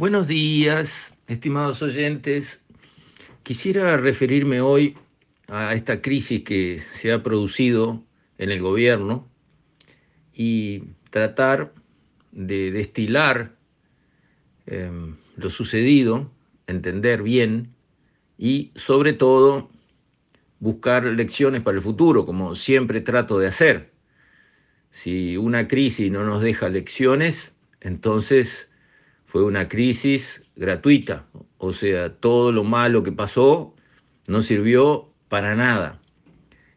Buenos días, estimados oyentes. Quisiera referirme hoy a esta crisis que se ha producido en el gobierno y tratar de destilar eh, lo sucedido, entender bien y sobre todo buscar lecciones para el futuro, como siempre trato de hacer. Si una crisis no nos deja lecciones, entonces fue una crisis gratuita, o sea, todo lo malo que pasó no sirvió para nada.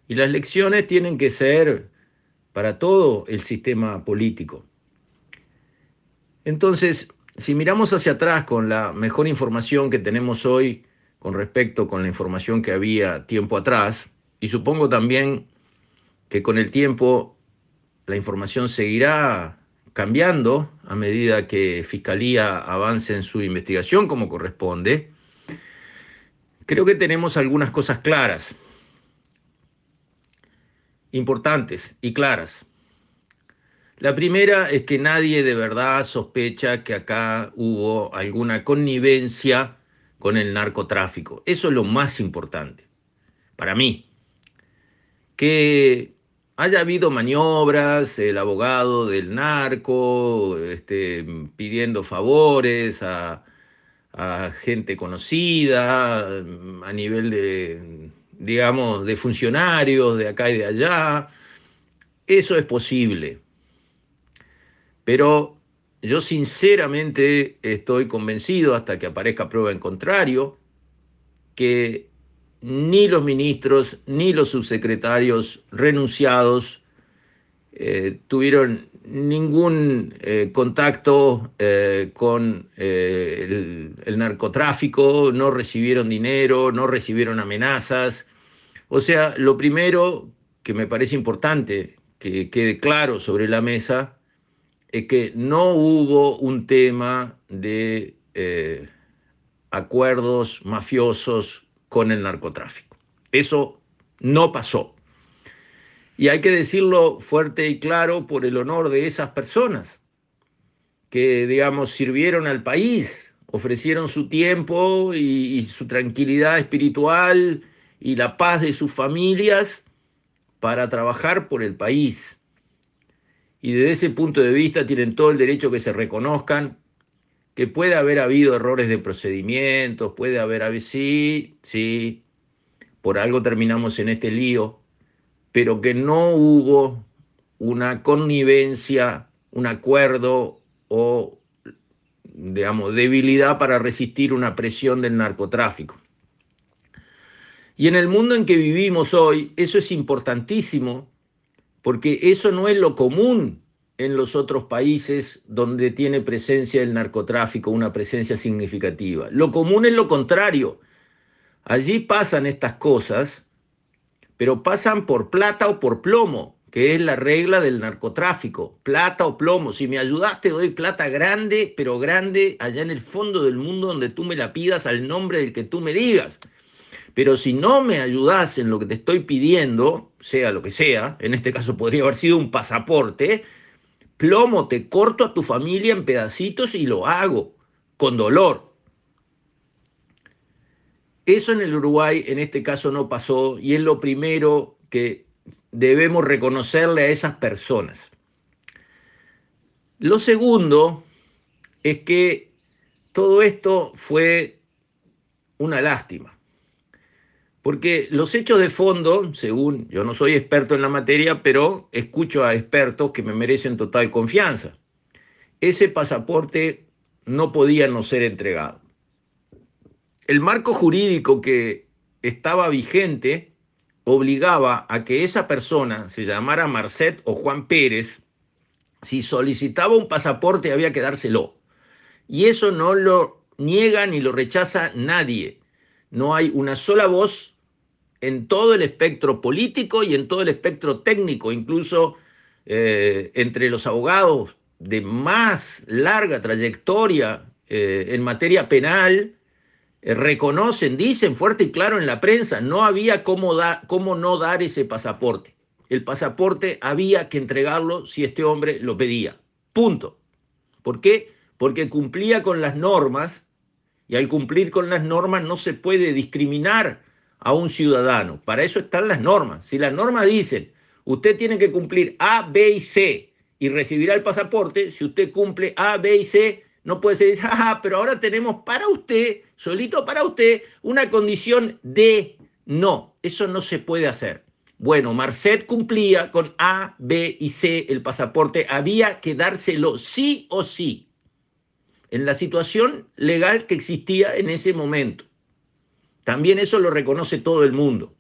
Y las lecciones tienen que ser para todo el sistema político. Entonces, si miramos hacia atrás con la mejor información que tenemos hoy con respecto con la información que había tiempo atrás, y supongo también que con el tiempo la información seguirá cambiando a medida que Fiscalía avance en su investigación como corresponde, creo que tenemos algunas cosas claras, importantes y claras. La primera es que nadie de verdad sospecha que acá hubo alguna connivencia con el narcotráfico. Eso es lo más importante para mí. Que haya habido maniobras, el abogado del narco este, pidiendo favores a, a, gente conocida, a nivel de, digamos, de funcionarios de acá y de allá. Eso es posible. Pero yo sinceramente estoy convencido, hasta que aparezca prueba en contrario, que ni los ministros ni los subsecretarios renunciados eh, tuvieron ningún eh, contacto eh, con el, el, narcotráfico, no recibieron dinero, no recibieron amenazas. O sea, lo primero que me parece importante que quede claro sobre la mesa es que no hubo un tema de acuerdos mafiosos con el narcotráfico. Eso no pasó. Y hay que decirlo fuerte y claro por el honor de esas personas que, digamos, sirvieron al país, ofrecieron su tiempo y, su tranquilidad espiritual y la paz de sus familias para trabajar por el país. Y desde ese punto de vista tienen todo el derecho que se reconozcan que puede haber habido errores de procedimientos, puede haber, habido, sí, sí, por algo terminamos en este lío, pero que no hubo una connivencia, un acuerdo o, digamos, debilidad para resistir una presión del narcotráfico. Y en el mundo en que vivimos hoy, eso es importantísimo, porque eso no es lo común en los otros países donde tiene presencia el narcotráfico, una presencia significativa. Lo común es lo contrario. Allí pasan estas cosas, pero pasan por plata o por plomo, que es la regla del narcotráfico. Plata o plomo. Si me ayudas, te doy plata grande, pero grande allá en el fondo del mundo donde tú me la pidas al nombre del que tú me digas. Pero si no me ayudas en lo que te estoy pidiendo, sea lo que sea, en este caso podría haber sido un pasaporte, plomo, te corto a tu familia en pedacitos y lo hago con dolor. Eso en el Uruguay en este caso no pasó y es lo primero que debemos reconocerle a esas personas. Lo segundo es que todo esto fue una lástima. Porque los hechos de fondo, según yo no soy experto en la materia, pero escucho a expertos que me merecen total confianza. Ese pasaporte no podía no ser entregado. El marco jurídico que estaba vigente obligaba a que esa persona, se llamara Marcet o Juan Pérez, si solicitaba un pasaporte había que dárselo. Y eso no lo niega ni lo rechaza nadie. No hay una sola voz en todo el espectro político y en todo el espectro técnico, incluso eh, entre los abogados de más larga trayectoria eh, en materia penal, eh, reconocen, dicen fuerte y claro en la prensa, no había cómo, da, cómo no dar ese pasaporte. El pasaporte había que entregarlo si este hombre lo pedía. Punto. ¿Por qué? porque cumplía con las normas y al cumplir con las normas no se puede discriminar a un ciudadano. Para eso están las normas. Si las normas dicen, usted tiene que cumplir A, B y C y recibirá el pasaporte, si usted cumple A, B y C, no puede ser, jaja, pero ahora tenemos para usted, solito para usted, una condición de no. Eso no se puede hacer. Bueno, Marcet cumplía con A, B y C el pasaporte, había que dárselo sí o sí, en la situación legal que existía en ese momento. También eso lo reconoce todo el mundo.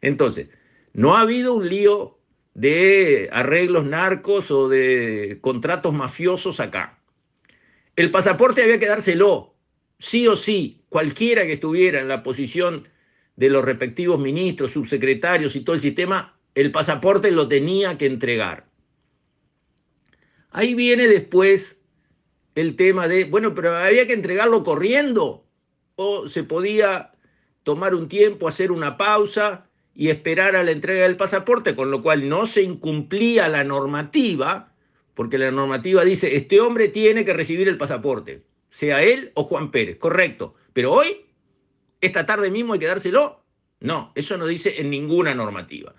Entonces, no ha habido un lío de arreglos narcos o de contratos mafiosos acá. El pasaporte había que dárselo, sí o sí, cualquiera que estuviera en la posición de los respectivos ministros, subsecretarios y todo el sistema, el pasaporte lo tenía que entregar. Ahí viene después el tema de, bueno, pero había que entregarlo corriendo o se podía tomar un tiempo, hacer una pausa y esperar a la entrega del pasaporte, con lo cual no se incumplía la normativa, porque la normativa dice, este hombre tiene que recibir el pasaporte, sea él o Juan Pérez, correcto, pero hoy esta tarde mismo hay que dárselo. No, eso no dice en ninguna normativa.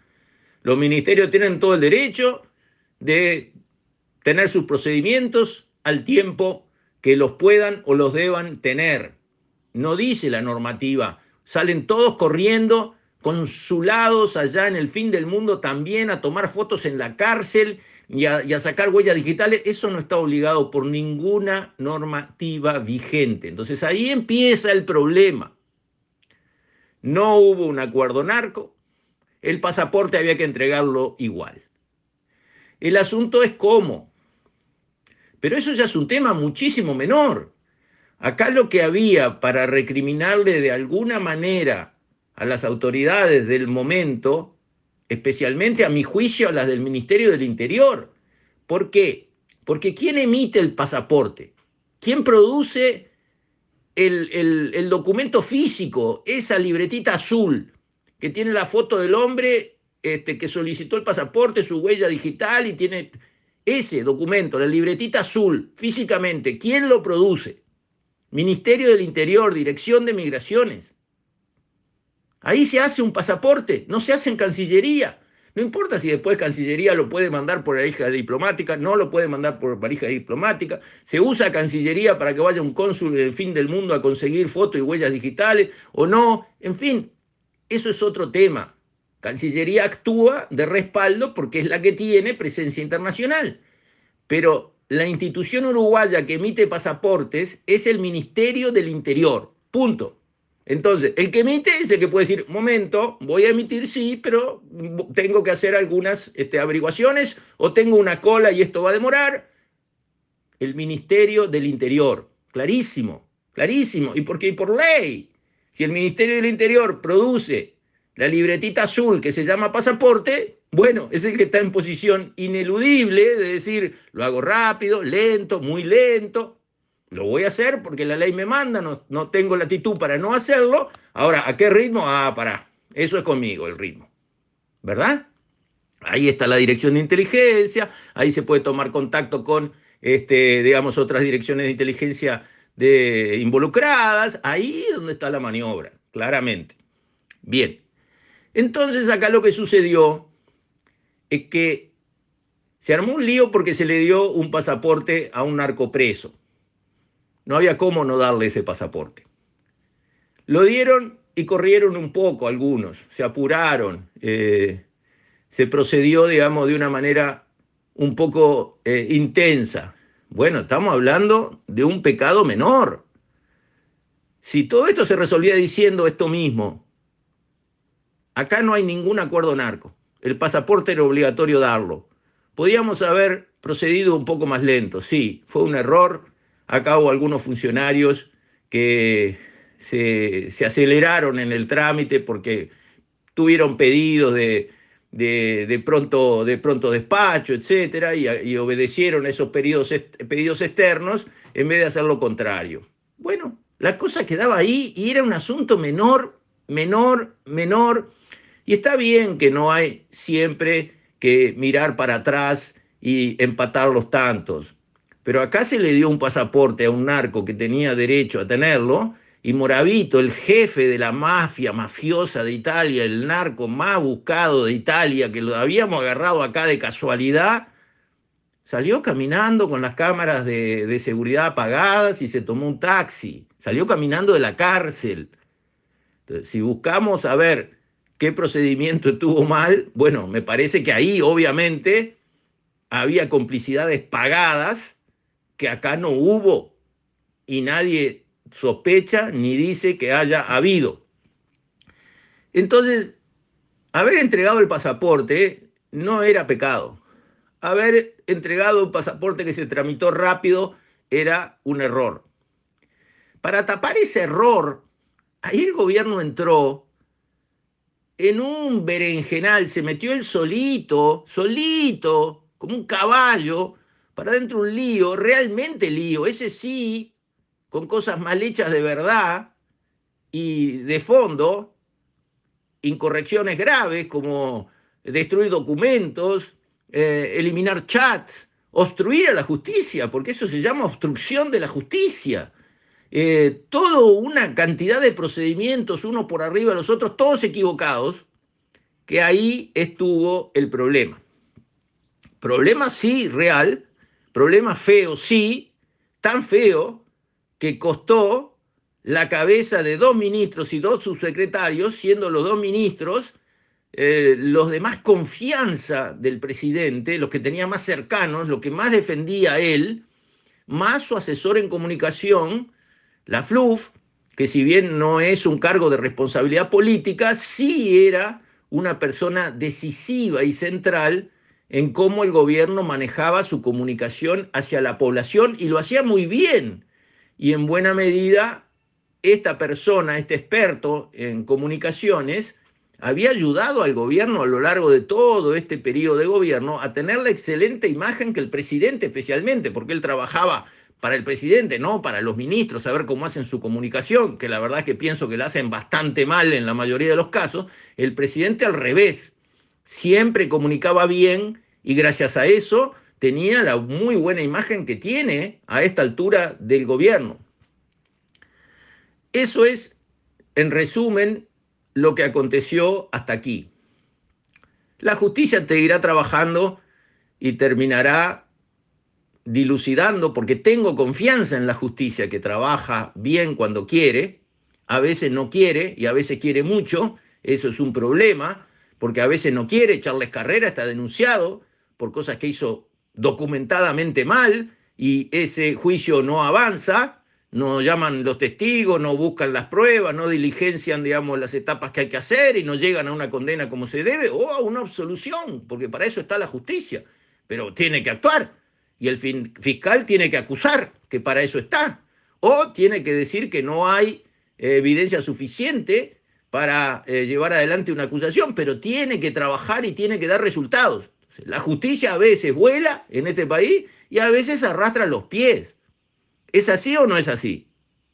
Los ministerios tienen todo el derecho de tener sus procedimientos al tiempo que los puedan o los deban tener. No dice la normativa. Salen todos corriendo, consulados allá en el fin del mundo también a tomar fotos en la cárcel y a, sacar huellas digitales. Eso no está obligado por ninguna normativa vigente. Entonces ahí empieza el problema no hubo un acuerdo narco, el pasaporte había que entregarlo igual. El asunto es cómo. Pero eso ya es un tema muchísimo menor. Acá lo que había para recriminarle de alguna manera a las autoridades del momento, especialmente a mi juicio a las del Ministerio del Interior. ¿Por qué? Porque ¿quién emite el pasaporte? ¿Quién produce el, documento físico, esa libretita azul que tiene la foto del hombre este, que solicitó el pasaporte, su huella digital y tiene ese documento, la libretita azul, físicamente, ¿quién lo produce? Ministerio del Interior, Dirección de Migraciones. Ahí se hace un pasaporte, no se hace en Cancillería. No importa si después Cancillería lo puede mandar por la hija diplomática, no lo puede mandar por varija diplomática. Se usa Cancillería para que vaya un cónsul del fin del mundo a conseguir fotos y huellas digitales o no. En fin, eso es otro tema. Cancillería actúa de respaldo porque es la que tiene presencia internacional. Pero la institución uruguaya que emite pasaportes es el Ministerio del Interior. Punto. Entonces, el que emite es el que puede decir, momento, voy a emitir sí, pero tengo que hacer algunas este, averiguaciones o tengo una cola y esto va a demorar. El Ministerio del Interior, clarísimo, clarísimo. ¿Y por qué? Por ley. Si el Ministerio del Interior produce la libretita azul que se llama pasaporte, bueno, es el que está en posición ineludible de decir, lo hago rápido, lento, muy lento, lo voy a hacer porque la ley me manda, no, no tengo latitud para no hacerlo. Ahora, ¿a qué ritmo? Ah, para. Eso es conmigo el ritmo. ¿Verdad? Ahí está la dirección de inteligencia, ahí se puede tomar contacto con, este, digamos, otras direcciones de inteligencia de, involucradas. Ahí es donde está la maniobra, claramente. Bien. Entonces, acá lo que sucedió es que se armó un lío porque se le dio un pasaporte a un narcopreso. No había cómo no darle ese pasaporte. Lo dieron y corrieron un poco algunos, se apuraron, eh, se procedió, digamos, de una manera un poco eh, intensa. Bueno, estamos hablando de un pecado menor. Si todo esto se resolvía diciendo esto mismo, acá no hay ningún acuerdo narco. El pasaporte era obligatorio darlo. Podíamos haber procedido un poco más lento, sí, fue un error, Acá hubo algunos funcionarios que se, aceleraron en el trámite porque tuvieron pedidos de, de, pronto, de pronto despacho, etcétera, y, obedecieron esos pedidos, pedidos externos en vez de hacer lo contrario. Bueno, la cosa quedaba ahí y era un asunto menor, menor, menor. Y está bien que no hay siempre que mirar para atrás y empatar los tantos. Pero acá se le dio un pasaporte a un narco que tenía derecho a tenerlo, y Moravito, el jefe de la mafia mafiosa de Italia, el narco más buscado de Italia, que lo habíamos agarrado acá de casualidad, salió caminando con las cámaras de, seguridad apagadas y se tomó un taxi. Salió caminando de la cárcel. Si buscamos a ver qué procedimiento estuvo mal, bueno, me parece que ahí obviamente había complicidades pagadas que acá no hubo y nadie sospecha ni dice que haya habido. Entonces, haber entregado el pasaporte no era pecado. Haber entregado un pasaporte que se tramitó rápido era un error. Para tapar ese error, ahí el gobierno entró en un berenjenal, se metió el solito, solito, como un caballo, para dentro un lío, realmente lío, ese sí, con cosas mal hechas de verdad y de fondo, incorrecciones graves como destruir documentos, eh, eliminar chats, obstruir a la justicia, porque eso se llama obstrucción de la justicia. Eh, toda una cantidad de procedimientos, uno por arriba de los otros, todos equivocados, que ahí estuvo el problema. Problema sí, real, problema feo, sí, tan feo que costó la cabeza de dos ministros y dos subsecretarios, siendo los dos ministros eh, los de más confianza del presidente, los que tenía más cercanos, lo que más defendía él, más su asesor en comunicación, la FLUF, que si bien no es un cargo de responsabilidad política, sí era una persona decisiva y central en cómo el gobierno manejaba su comunicación hacia la población y lo hacía muy bien. Y en buena medida, esta persona, este experto en comunicaciones, había ayudado al gobierno a lo largo de todo este periodo de gobierno a tener la excelente imagen que el presidente especialmente, porque él trabajaba para el presidente, no para los ministros, saber cómo hacen su comunicación, que la verdad es que pienso que la hacen bastante mal en la mayoría de los casos, el presidente al revés, siempre comunicaba bien y gracias a eso tenía la muy buena imagen que tiene a esta altura del gobierno. Eso es, en resumen, lo que aconteció hasta aquí. La justicia te irá trabajando y terminará dilucidando, porque tengo confianza en la justicia que trabaja bien cuando quiere, a veces no quiere y a veces quiere mucho, eso es un problema, porque a veces no quiere, Charles Carrera está denunciado por cosas que hizo documentadamente mal y ese juicio no avanza, no llaman los testigos, no buscan las pruebas, no diligencian, digamos, las etapas que hay que hacer y no llegan a una condena como se debe o a una absolución, porque para eso está la justicia, pero tiene que actuar y el fiscal tiene que acusar, que para eso está, o tiene que decir que no hay evidencia suficiente para eh, llevar adelante una acusación, pero tiene que trabajar y tiene que dar resultados. La justicia a veces vuela en este país y a veces arrastra los pies. ¿Es así o no es así?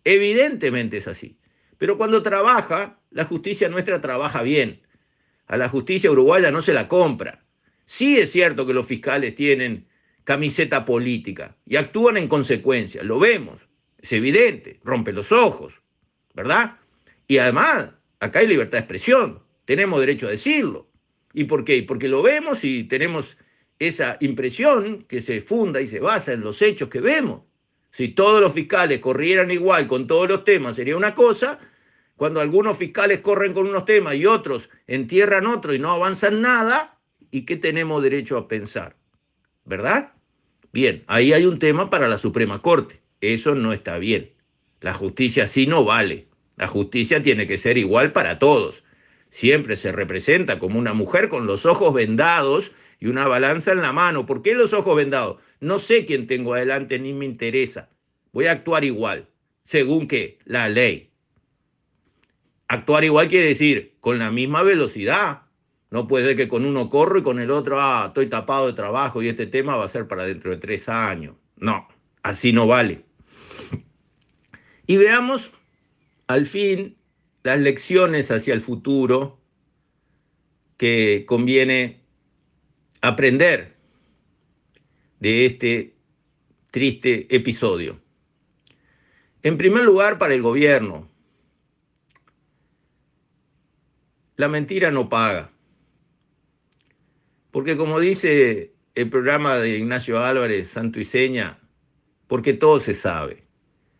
Evidentemente es así. Pero cuando trabaja, la justicia nuestra trabaja bien. A la justicia uruguaya no se la compra. Sí es cierto que los fiscales tienen camiseta política y actúan en consecuencia. Lo vemos, es evidente, rompe los ojos, ¿verdad? Y además, acá hay libertad de expresión, tenemos derecho a decirlo. ¿Y por qué? Porque lo vemos y tenemos esa impresión que se funda y se basa en los hechos que vemos. Si todos los fiscales corrieran igual con todos los temas, sería una cosa. Cuando algunos fiscales corren con unos temas y otros entierran otros y no avanzan nada, ¿y qué tenemos derecho a pensar? ¿Verdad? Bien, ahí hay un tema para la Suprema Corte. Eso no está bien. La justicia así no vale. La justicia tiene que ser igual para todos. Siempre se representa como una mujer con los ojos vendados y una balanza en la mano. ¿Por qué los ojos vendados? No sé quién tengo adelante ni me interesa. Voy a actuar igual, según que la ley. Actuar igual quiere decir con la misma velocidad, no puede ser que con uno corro y con el otro, ah, estoy tapado de trabajo y este tema va a ser para dentro de tres años. No, así no vale. Y veamos al fin las lecciones hacia el futuro que conviene aprender de este triste episodio. En primer lugar, para el gobierno. La mentira no paga. Porque como dice el programa de Ignacio Álvarez, Santo y Seña, porque todo se sabe.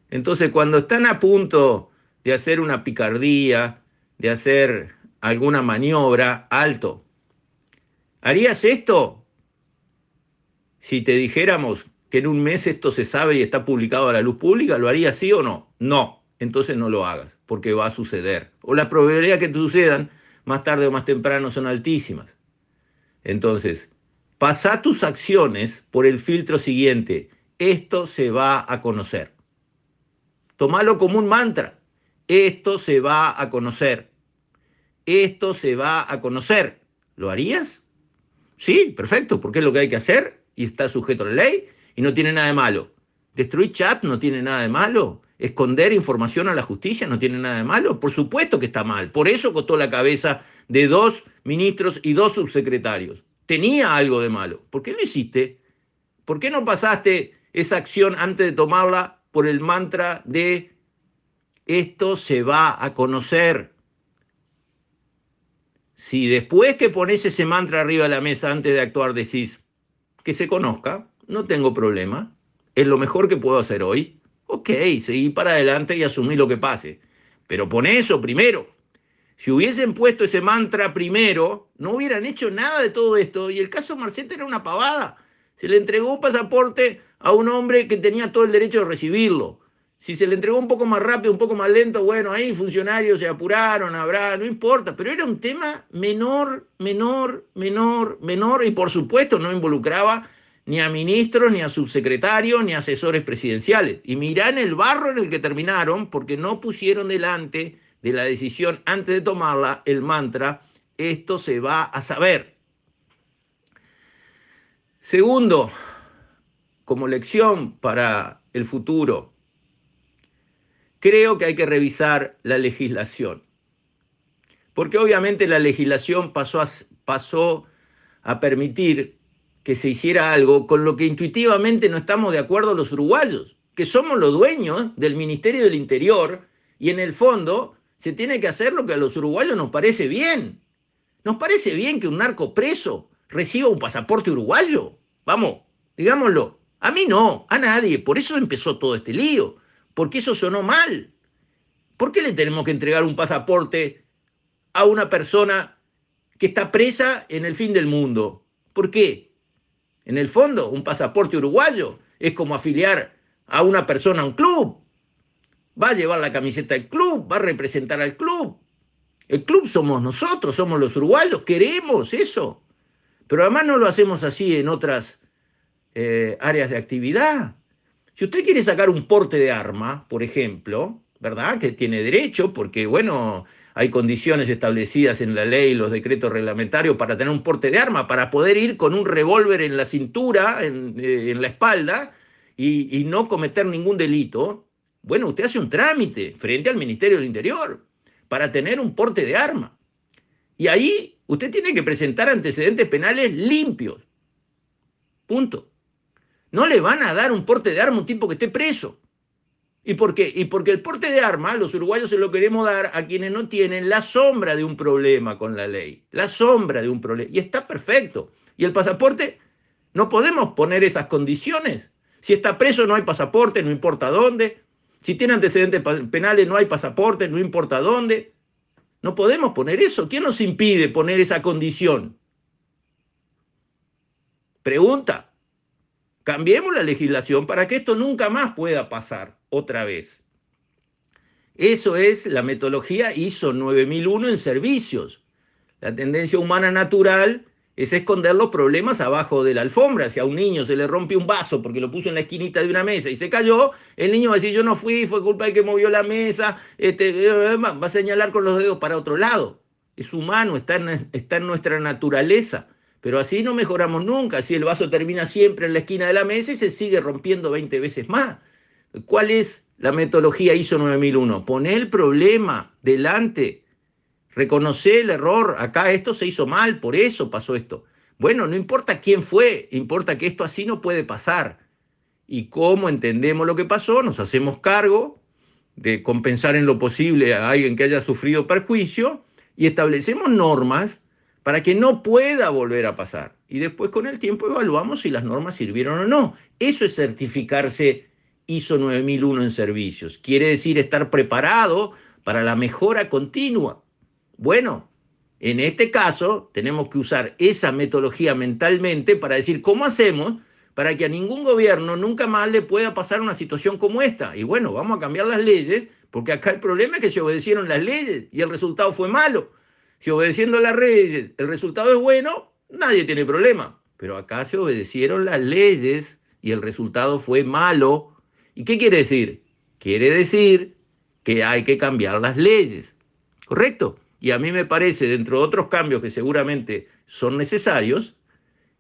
Entonces, cuando están a punto de hacer una picardía, de hacer alguna maniobra, alto. ¿Harías esto? Si te dijéramos que en un mes esto se sabe y está publicado a la luz pública, ¿lo harías sí o no? No, entonces no lo hagas, porque va a suceder. O la probabilidad que te sucedan más tarde o más temprano son altísimas. Entonces, pasa tus acciones por el filtro siguiente. Esto se va a conocer. Tómalo como un mantra. Esto se va a conocer. Esto se va a conocer. ¿Lo harías? Sí, perfecto, porque es lo que hay que hacer y está sujeto a la ley y no tiene nada de malo. Destruir chat no tiene nada de malo. Esconder información a la justicia no tiene nada de malo. Por supuesto que está mal. Por eso costó la cabeza de dos ministros y dos subsecretarios. Tenía algo de malo. ¿Por qué lo hiciste? ¿Por qué no pasaste esa acción antes de tomarla por el mantra de esto se va a conocer? Si después que pones ese mantra arriba de la mesa antes de actuar decís que se conozca, no tengo problema. Es lo mejor que puedo hacer hoy. Ok, seguí para adelante y asumí lo que pase. Pero pon eso primero. Si hubiesen puesto ese mantra primero, no hubieran hecho nada de todo esto. Y el caso Marceta era una pavada. Se le entregó un pasaporte a un hombre que tenía todo el derecho de recibirlo. Si se le entregó un poco más rápido, un poco más lento, bueno, ahí funcionarios se apuraron, habrá, no importa, pero era un tema menor, menor, menor, menor, y por supuesto no involucraba ni a ministros, ni a subsecretarios, ni a asesores presidenciales. Y mirá en el barro en el que terminaron, porque no pusieron delante de la decisión antes de tomarla el mantra, esto se va a saber. Segundo, como lección para el futuro, creo que hay que revisar la legislación. Porque obviamente la legislación pasó a, pasó a permitir que se hiciera algo con lo que intuitivamente no estamos de acuerdo los uruguayos, que somos los dueños del Ministerio del Interior y en el fondo se tiene que hacer lo que a los uruguayos nos parece bien. ¿Nos parece bien que un narco preso reciba un pasaporte uruguayo? Vamos, digámoslo. A mí no, a nadie. Por eso empezó todo este lío. Porque eso sonó mal. ¿Por qué le tenemos que entregar un pasaporte a una persona que está presa en el fin del mundo? ¿Por qué? En el fondo, un pasaporte uruguayo es como afiliar a una persona a un club va a llevar la camiseta del club, va a representar al club. El club somos nosotros, somos los uruguayos, queremos eso. Pero además no lo hacemos así en otras eh, áreas de actividad. Si usted quiere sacar un porte de arma, por ejemplo, ¿verdad? Que tiene derecho, porque bueno, hay condiciones establecidas en la ley, los decretos reglamentarios para tener un porte de arma, para poder ir con un revólver en la cintura, en, eh, la espalda, y no cometer ningún delito, bueno, usted hace un trámite frente al Ministerio del Interior para tener un porte de arma. Y ahí usted tiene que presentar antecedentes penales limpios. Punto. No le van a dar un porte de arma a un tipo que esté preso. ¿Y por qué? Y porque el porte de arma, los uruguayos se lo queremos dar a quienes no tienen la sombra de un problema con la ley. La sombra de un problema. Y está perfecto. Y el pasaporte, no podemos poner esas condiciones. Si está preso no hay pasaporte, no importa dónde. Si tiene antecedentes penales, no hay pasaporte, no importa dónde. No podemos poner eso. ¿Quién nos impide poner esa condición? Pregunta. Cambiemos la legislación para que esto nunca más pueda pasar otra vez. Eso es la metodología ISO 9001 en servicios. La tendencia humana natural es esconder los problemas abajo de la alfombra. Si a un niño se le rompe un vaso porque lo puso en la esquinita de una mesa y se cayó, el niño va a decir, yo no fui, fue culpa de que movió la mesa, este, va a señalar con los dedos para otro lado. Es humano, está en, está en nuestra naturaleza. Pero así no mejoramos nunca. Así el vaso termina siempre en la esquina de la mesa y se sigue rompiendo 20 veces más. ¿Cuál es la metodología ISO 9001? Poner el problema delante Reconoce el error, acá esto se hizo mal, por eso pasó esto. Bueno, no importa quién fue, importa que esto así no puede pasar. y cómo entendemos lo que pasó, nos hacemos cargo de compensar en lo posible a alguien que haya sufrido perjuicio y establecemos normas para que no pueda volver a pasar. Y después con el tiempo evaluamos si las normas sirvieron o no. Eso es certificarse ISO 9001 en servicios. Quiere decir estar preparado para la mejora continua. Bueno, en este caso tenemos que usar esa metodología mentalmente para decir cómo hacemos para que a ningún gobierno nunca más le pueda pasar una situación como esta. Y bueno, vamos a cambiar las leyes, porque acá el problema es que se obedecieron las leyes y el resultado fue malo. Si obedeciendo las leyes el resultado es bueno, nadie tiene problema. Pero acá se obedecieron las leyes y el resultado fue malo. ¿Y qué quiere decir? Quiere decir que hay que cambiar las leyes. ¿Correcto? Y a mí me parece, dentro de otros cambios que seguramente son necesarios,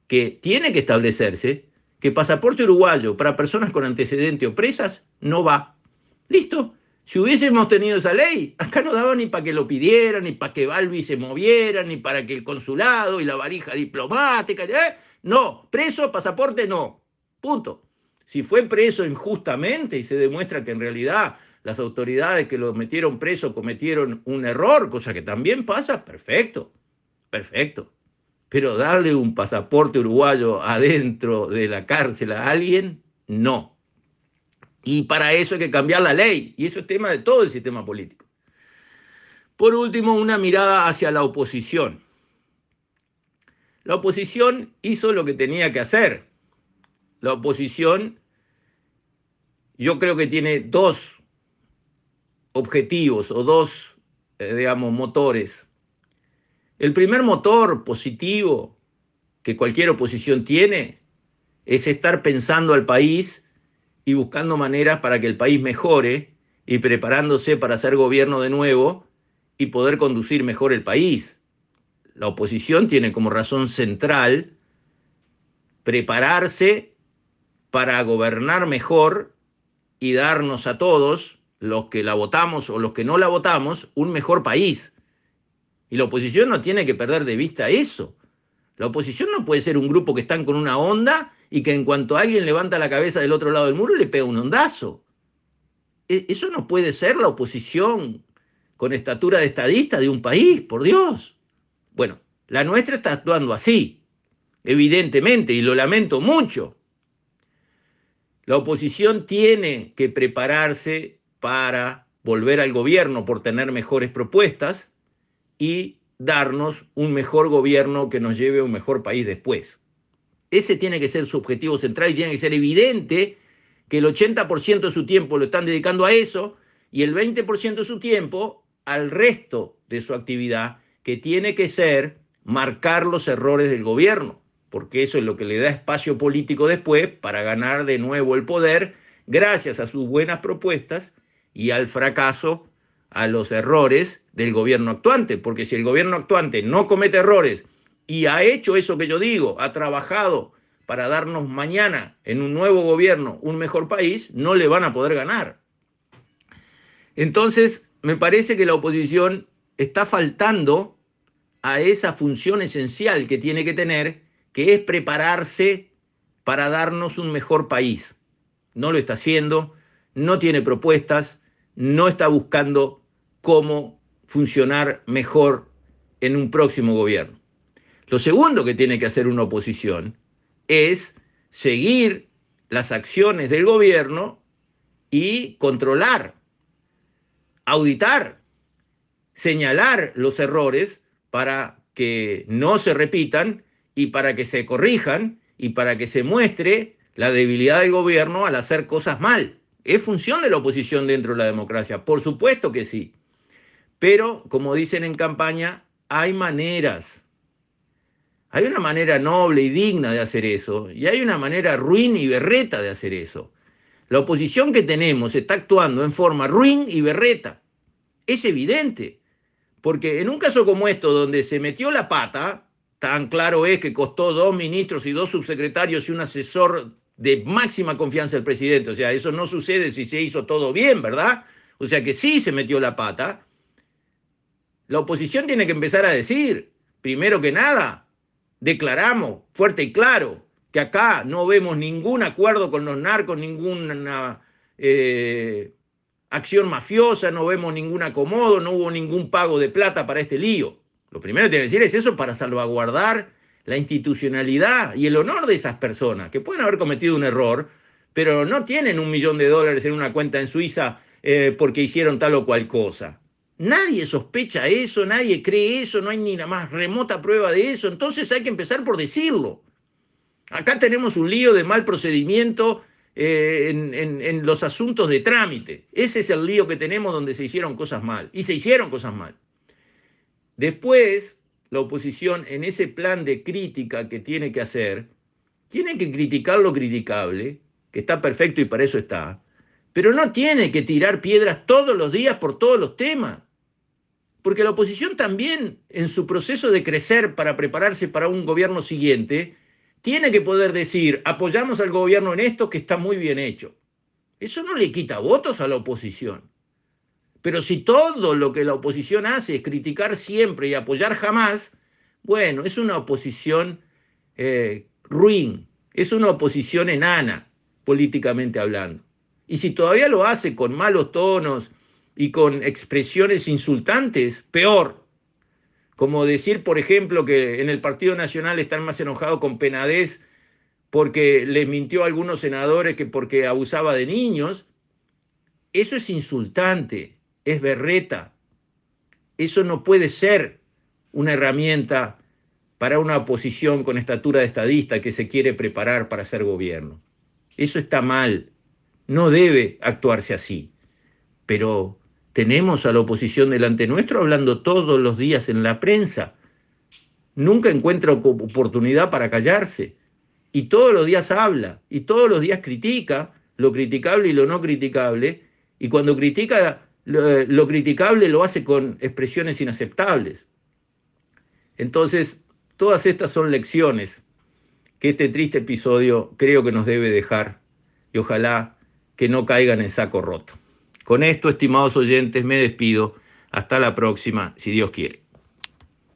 que tiene que establecerse que pasaporte uruguayo para personas con antecedente o presas no va. Listo. Si hubiésemos tenido esa ley, acá no daba ni para que lo pidieran, ni para que Balbi se moviera, ni para que el consulado y la varija diplomática. ¿eh? No, preso, pasaporte no. Punto. Si fue preso injustamente y se demuestra que en realidad las autoridades que lo metieron preso cometieron un error, cosa que también pasa, perfecto, perfecto. Pero darle un pasaporte uruguayo adentro de la cárcel a alguien, no. Y para eso hay que cambiar la ley. Y eso es tema de todo el sistema político. Por último, una mirada hacia la oposición. La oposición hizo lo que tenía que hacer. La oposición, yo creo que tiene dos objetivos o dos, eh, digamos, motores. El primer motor positivo que cualquier oposición tiene es estar pensando al país y buscando maneras para que el país mejore y preparándose para hacer gobierno de nuevo y poder conducir mejor el país. La oposición tiene como razón central prepararse para gobernar mejor y darnos a todos, los que la votamos o los que no la votamos, un mejor país. Y la oposición no tiene que perder de vista eso. La oposición no puede ser un grupo que están con una onda y que en cuanto alguien levanta la cabeza del otro lado del muro le pega un ondazo. E, eso no puede ser la oposición con estatura de estadista de un país, por Dios. Bueno, la nuestra está actuando así, evidentemente, y lo lamento mucho. La oposición tiene que prepararse para volver al gobierno por tener mejores propuestas y darnos un mejor gobierno que nos lleve a un mejor país después. Ese tiene que ser su objetivo central y tiene que ser evidente que el 80% de su tiempo lo están dedicando a eso y el 20% de su tiempo al resto de su actividad, que tiene que ser marcar los errores del gobierno, porque eso es lo que le da espacio político después para ganar de nuevo el poder gracias a sus buenas propuestas y al fracaso, a los errores del gobierno actuante, porque si el gobierno actuante no comete errores y ha hecho eso que yo digo, ha trabajado para darnos mañana en un nuevo gobierno un mejor país, no le van a poder ganar. Entonces, me parece que la oposición está faltando a esa función esencial que tiene que tener, que es prepararse para darnos un mejor país. No lo está haciendo, no tiene propuestas, no está buscando cómo funcionar mejor en un próximo gobierno. Lo segundo que tiene que hacer una oposición es seguir las acciones del gobierno y controlar, auditar, señalar los errores para que no se repitan y para que se corrijan y para que se muestre la debilidad del gobierno al hacer cosas mal. ¿Es función de la oposición dentro de la democracia? Por supuesto que sí. Pero, como dicen en campaña, hay maneras hay una manera noble y digna de hacer eso, y hay una manera ruin y berreta de hacer eso. La oposición que tenemos está actuando en forma ruin y berreta. Es evidente, porque en un caso como esto, donde se metió la pata, tan claro es que costó dos ministros y dos subsecretarios y un asesor de máxima confianza del presidente. O sea, eso no sucede si se hizo todo bien, ¿verdad? O sea que sí se metió la pata. La oposición tiene que empezar a decir, primero que nada, declaramos fuerte y claro que acá no vemos ningún acuerdo con los narcos, ninguna eh, acción mafiosa, no vemos ningún acomodo, no hubo ningún pago de plata para este lío. Lo primero que tiene que decir es eso para salvaguardar la institucionalidad y el honor de esas personas, que pueden haber cometido un error, pero no tienen un millón de dólares en una cuenta en Suiza eh, porque hicieron tal o cual cosa. Nadie sospecha eso, nadie cree eso, no hay ni la más remota prueba de eso, entonces hay que empezar por decirlo. Acá tenemos un lío de mal procedimiento eh, en, los asuntos de trámite. Ese es el lío que tenemos donde se hicieron cosas mal. Y se hicieron cosas mal. Después, la oposición en ese plan de crítica que tiene que hacer, tiene que criticar lo criticable, que está perfecto y para eso está, pero no tiene que tirar piedras todos los días por todos los temas. Porque la oposición también, en su proceso de crecer para prepararse para un gobierno siguiente, tiene que poder decir, apoyamos al gobierno en esto que está muy bien hecho. Eso no le quita votos a la oposición. Pero si todo lo que la oposición hace es criticar siempre y apoyar jamás, bueno, es una oposición eh, ruin, es una oposición enana, políticamente hablando. Y si todavía lo hace con malos tonos y con expresiones insultantes, peor como decir, por ejemplo, que en el Partido Nacional están más enojados con Penadez porque les mintió a algunos senadores que porque abusaba de niños, eso es insultante, es berreta. Eso no puede ser una herramienta para una oposición con estatura de estadista que se quiere preparar para ser gobierno. Eso está mal, no debe actuarse así. Pero tenemos a la oposición delante nuestro hablando todos los días en la prensa. Nunca encuentra oportunidad para callarse. Y todos los días habla, y todos los días critica lo criticable y lo no criticable. Y cuando critica lo, criticable lo hace con expresiones inaceptables. Entonces, todas estas son lecciones que este triste episodio creo que nos debe dejar y ojalá que no caigan en saco roto. Con esto, estimados oyentes, me despido. Hasta la próxima, si Dios quiere.